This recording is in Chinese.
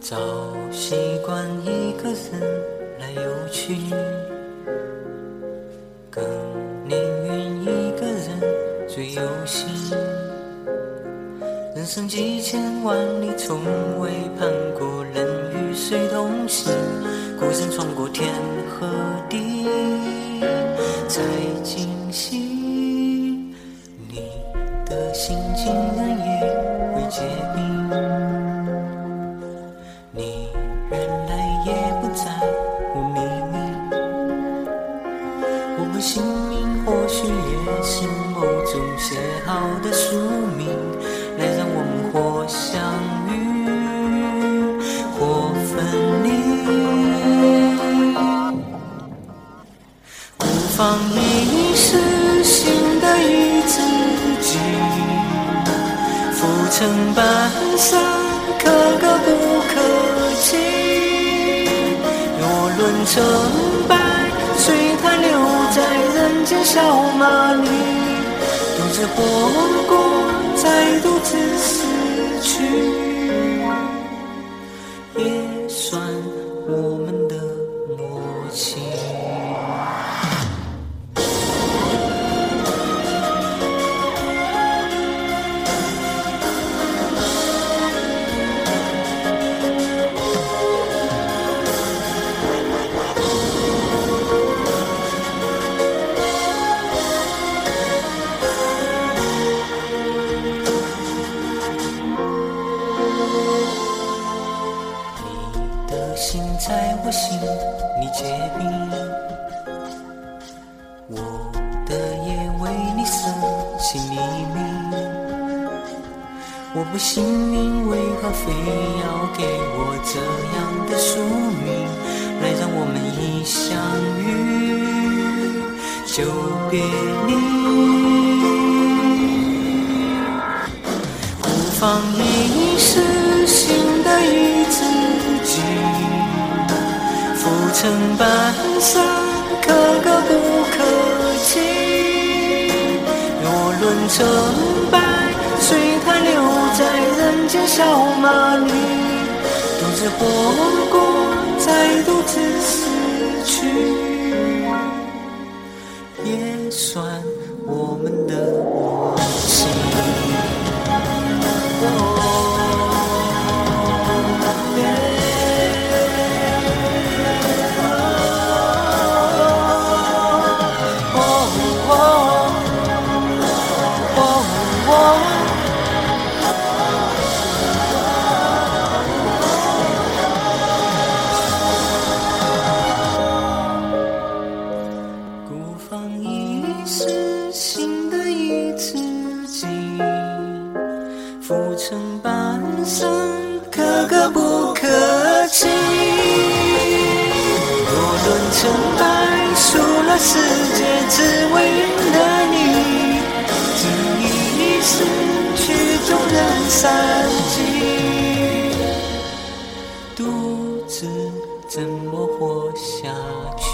早习惯一个人来游去，更宁愿一个人最有心。人生几千万里，从未盼过人与谁同行。孤身闯过天姓名或许也是某种写好的宿命，来让我们或相遇，或分离。无妨一世，心的与自己，浮沉半生，可歌不可泣。若论成败，随他留在人间小马里，独自活过，再独自死去，也算我们的默契。在我心里结冰，我的夜为你升起黎明。我不信命，为何非要给我这样的宿命，来让我们一相遇就别离？孤芳一世，心的与自己，成半生，可歌不可泣。若论成败，随他留在人间小马里，独自活过，再独自死浮沉半生，可歌不可泣。若论成败，输了世界，只为赢得你。经一世，曲终人散尽，独自怎么活下去？